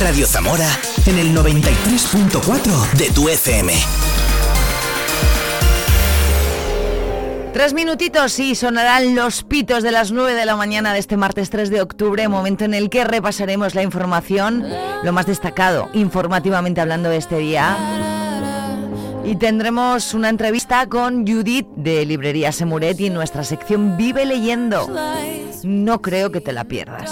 Radio Zamora en el 93.4 de tu FM. Tres minutitos y sonarán los pitos de las 9 de la mañana de este martes 3 de octubre, momento en el que repasaremos la información, lo más destacado informativamente hablando de este día. Y tendremos una entrevista con Judith de Librería Semuret en nuestra sección Vive leyendo. No creo que te la pierdas.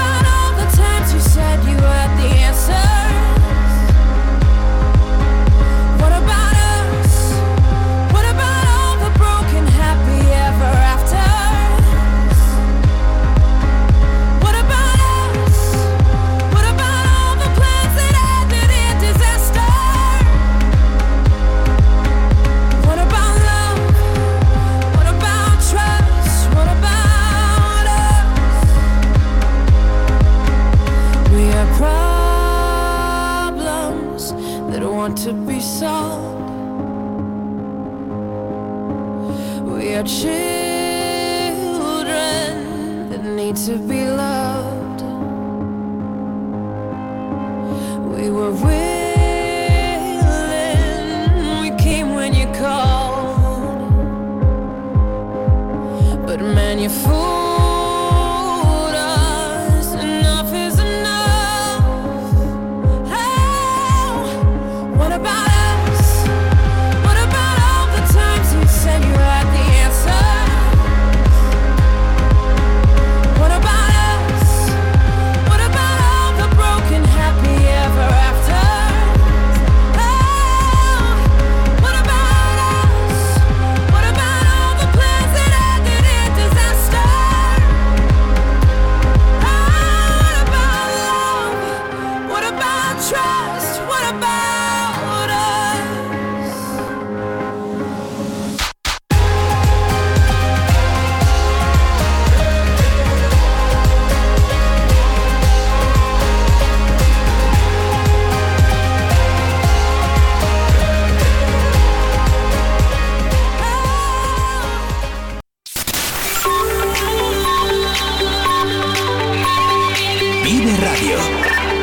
we're at the end.